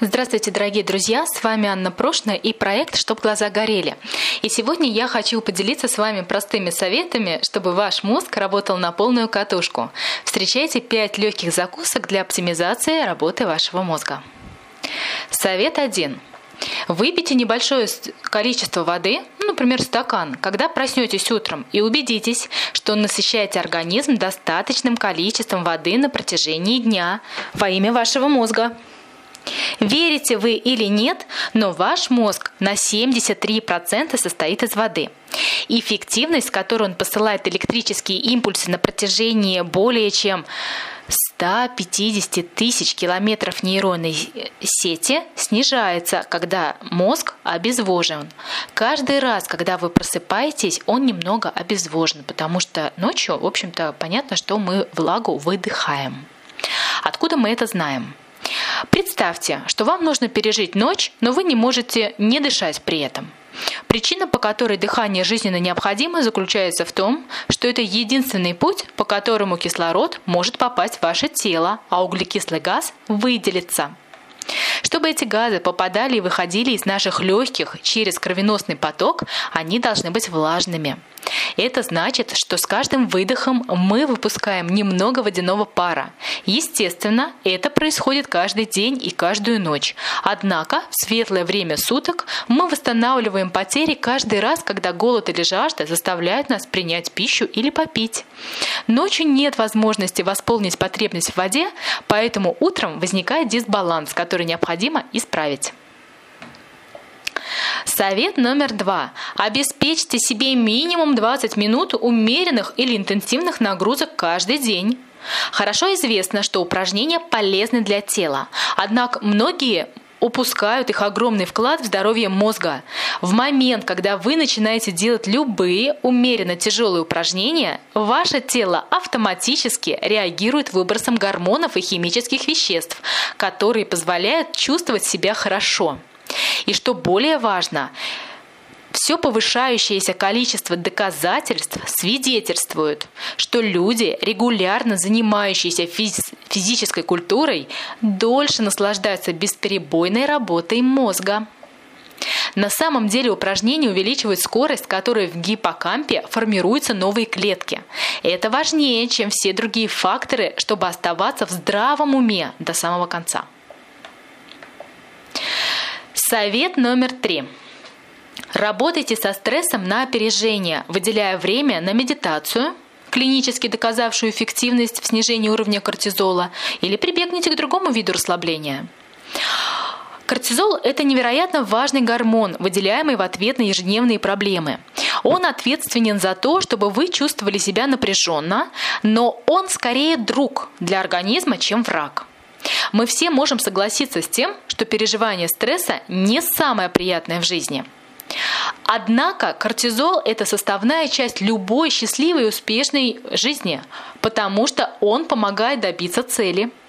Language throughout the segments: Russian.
Здравствуйте, дорогие друзья! С вами Анна Прошна и проект «Чтоб глаза горели». И сегодня я хочу поделиться с вами простыми советами, чтобы ваш мозг работал на полную катушку. Встречайте 5 легких закусок для оптимизации работы вашего мозга. Совет 1. Выпейте небольшое количество воды, ну, например, стакан, когда проснетесь утром, и убедитесь, что насыщаете организм достаточным количеством воды на протяжении дня во имя вашего мозга. Верите вы или нет, но ваш мозг на 73% состоит из воды. эффективность, с которой он посылает электрические импульсы на протяжении более чем 150 тысяч километров нейронной сети снижается, когда мозг обезвожен. Каждый раз, когда вы просыпаетесь, он немного обезвожен, потому что ночью, в общем-то, понятно, что мы влагу выдыхаем. Откуда мы это знаем? Представьте, что вам нужно пережить ночь, но вы не можете не дышать при этом. Причина, по которой дыхание жизненно необходимо, заключается в том, что это единственный путь, по которому кислород может попасть в ваше тело, а углекислый газ выделится. Чтобы эти газы попадали и выходили из наших легких через кровеносный поток, они должны быть влажными. Это значит, что с каждым выдохом мы выпускаем немного водяного пара. Естественно, это происходит каждый день и каждую ночь. Однако в светлое время суток мы восстанавливаем потери каждый раз, когда голод или жажда заставляют нас принять пищу или попить. Ночью нет возможности восполнить потребность в воде, поэтому утром возникает дисбаланс, который необходимо исправить. Совет номер два. Обеспечьте себе минимум 20 минут умеренных или интенсивных нагрузок каждый день. Хорошо известно, что упражнения полезны для тела, однако многие упускают их огромный вклад в здоровье мозга. В момент, когда вы начинаете делать любые умеренно тяжелые упражнения, ваше тело автоматически реагирует выбросом гормонов и химических веществ, которые позволяют чувствовать себя хорошо. И что более важно, все повышающееся количество доказательств свидетельствует, что люди, регулярно занимающиеся физи- физической культурой, дольше наслаждаются бесперебойной работой мозга. На самом деле упражнения увеличивают скорость, которой в гиппокампе формируются новые клетки. Это важнее, чем все другие факторы, чтобы оставаться в здравом уме до самого конца. Совет номер три. Работайте со стрессом на опережение, выделяя время на медитацию, клинически доказавшую эффективность в снижении уровня кортизола, или прибегните к другому виду расслабления. Кортизол – это невероятно важный гормон, выделяемый в ответ на ежедневные проблемы. Он ответственен за то, чтобы вы чувствовали себя напряженно, но он скорее друг для организма, чем враг. Мы все можем согласиться с тем, что переживание стресса не самое приятное в жизни. Однако кортизол – это составная часть любой счастливой и успешной жизни, потому что он помогает добиться цели –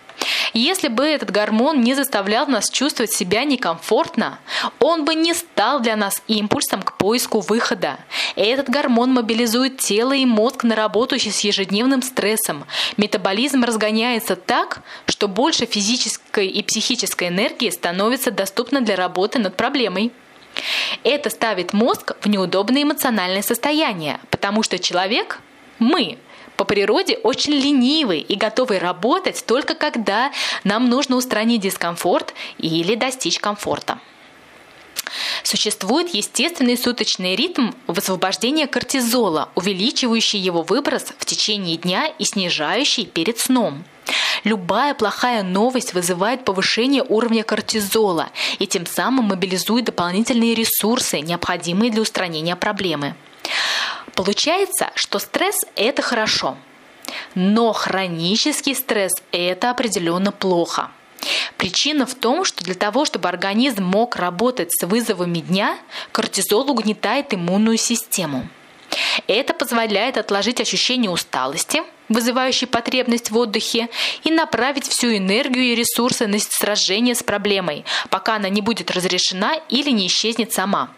если бы этот гормон не заставлял нас чувствовать себя некомфортно, он бы не стал для нас импульсом к поиску выхода. Этот гормон мобилизует тело и мозг на работу с ежедневным стрессом. Метаболизм разгоняется так, что больше физической и психической энергии становится доступно для работы над проблемой. Это ставит мозг в неудобное эмоциональное состояние, потому что человек, мы, по природе очень ленивый и готовый работать только когда нам нужно устранить дискомфорт или достичь комфорта. Существует естественный суточный ритм высвобождения кортизола, увеличивающий его выброс в течение дня и снижающий перед сном. Любая плохая новость вызывает повышение уровня кортизола и тем самым мобилизует дополнительные ресурсы, необходимые для устранения проблемы. Получается, что стресс – это хорошо, но хронический стресс – это определенно плохо. Причина в том, что для того, чтобы организм мог работать с вызовами дня, кортизол угнетает иммунную систему. Это позволяет отложить ощущение усталости, вызывающей потребность в отдыхе, и направить всю энергию и ресурсы на сражение с проблемой, пока она не будет разрешена или не исчезнет сама.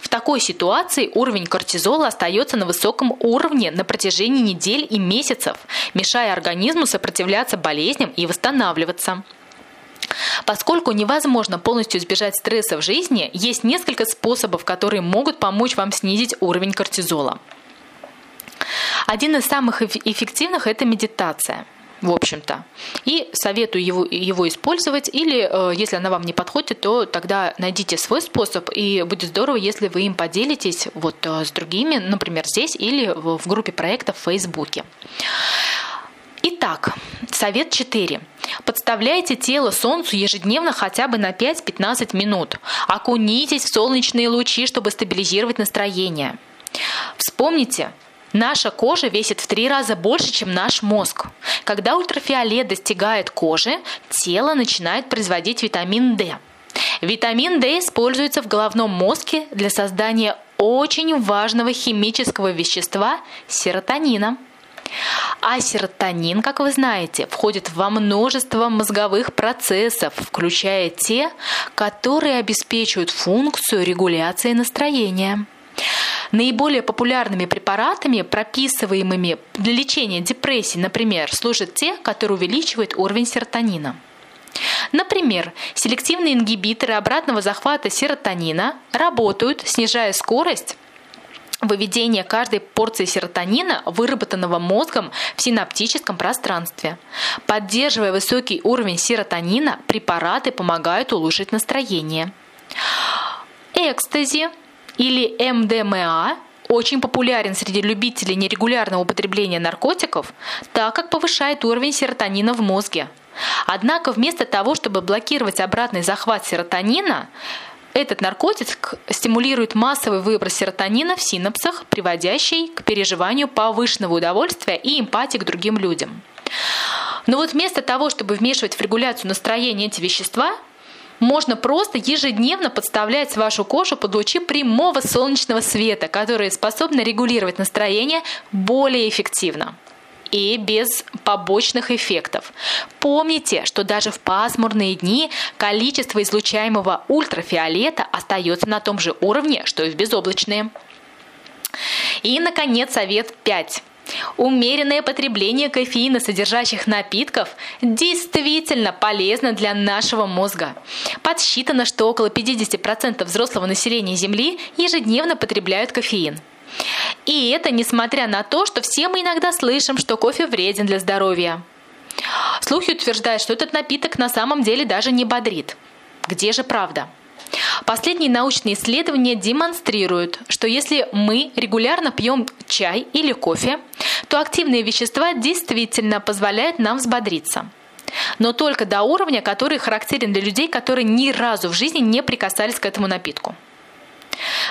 В такой ситуации уровень кортизола остается на высоком уровне на протяжении недель и месяцев, мешая организму сопротивляться болезням и восстанавливаться. Поскольку невозможно полностью избежать стресса в жизни, есть несколько способов, которые могут помочь вам снизить уровень кортизола. Один из самых эффективных – это медитация в общем-то. И советую его, его использовать, или э, если она вам не подходит, то тогда найдите свой способ, и будет здорово, если вы им поделитесь вот э, с другими, например, здесь или в, группе проектов в Фейсбуке. Итак, совет 4. Подставляйте тело солнцу ежедневно хотя бы на 5-15 минут. Окунитесь в солнечные лучи, чтобы стабилизировать настроение. Вспомните, Наша кожа весит в три раза больше, чем наш мозг. Когда ультрафиолет достигает кожи, тело начинает производить витамин D. Витамин D используется в головном мозге для создания очень важного химического вещества – серотонина – а серотонин, как вы знаете, входит во множество мозговых процессов, включая те, которые обеспечивают функцию регуляции настроения. Наиболее популярными препаратами, прописываемыми для лечения депрессии, например, служат те, которые увеличивают уровень серотонина. Например, селективные ингибиторы обратного захвата серотонина работают, снижая скорость выведение каждой порции серотонина, выработанного мозгом в синаптическом пространстве. Поддерживая высокий уровень серотонина, препараты помогают улучшить настроение. Экстази или МДМА очень популярен среди любителей нерегулярного употребления наркотиков, так как повышает уровень серотонина в мозге. Однако вместо того, чтобы блокировать обратный захват серотонина, этот наркотик стимулирует массовый выброс серотонина в синапсах, приводящий к переживанию повышенного удовольствия и эмпатии к другим людям. Но вот вместо того, чтобы вмешивать в регуляцию настроения эти вещества, можно просто ежедневно подставлять вашу кожу под лучи прямого солнечного света, которые способны регулировать настроение более эффективно и без побочных эффектов. Помните, что даже в пасмурные дни количество излучаемого ультрафиолета остается на том же уровне, что и в безоблачные. И, наконец, совет 5. Умеренное потребление кофеина содержащих напитков действительно полезно для нашего мозга. Подсчитано, что около 50% взрослого населения Земли ежедневно потребляют кофеин. И это несмотря на то, что все мы иногда слышим, что кофе вреден для здоровья. Слухи утверждают, что этот напиток на самом деле даже не бодрит. Где же правда? Последние научные исследования демонстрируют, что если мы регулярно пьем чай или кофе, то активные вещества действительно позволяют нам взбодриться. Но только до уровня, который характерен для людей, которые ни разу в жизни не прикасались к этому напитку.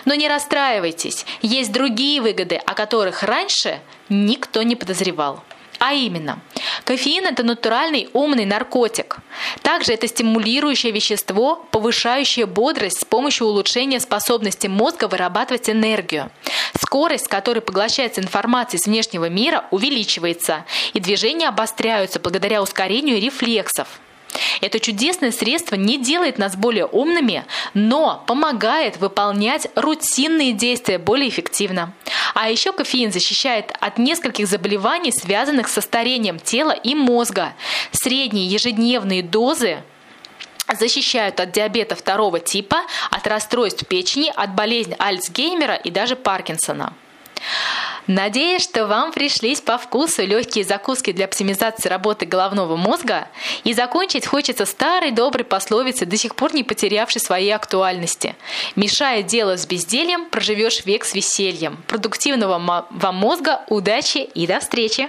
Но не расстраивайтесь, есть другие выгоды, о которых раньше никто не подозревал. А именно, кофеин – это натуральный умный наркотик. Также это стимулирующее вещество, повышающее бодрость с помощью улучшения способности мозга вырабатывать энергию. Скорость, с которой поглощается информация из внешнего мира, увеличивается, и движения обостряются благодаря ускорению рефлексов. Это чудесное средство не делает нас более умными, но помогает выполнять рутинные действия более эффективно. А еще кофеин защищает от нескольких заболеваний, связанных со старением тела и мозга. Средние ежедневные дозы защищают от диабета второго типа, от расстройств печени, от болезни Альцгеймера и даже Паркинсона. Надеюсь, что вам пришлись по вкусу легкие закуски для оптимизации работы головного мозга. И закончить хочется старой доброй пословицей, до сих пор не потерявшей своей актуальности. Мешая дело с бездельем, проживешь век с весельем. Продуктивного вам мозга, удачи и до встречи!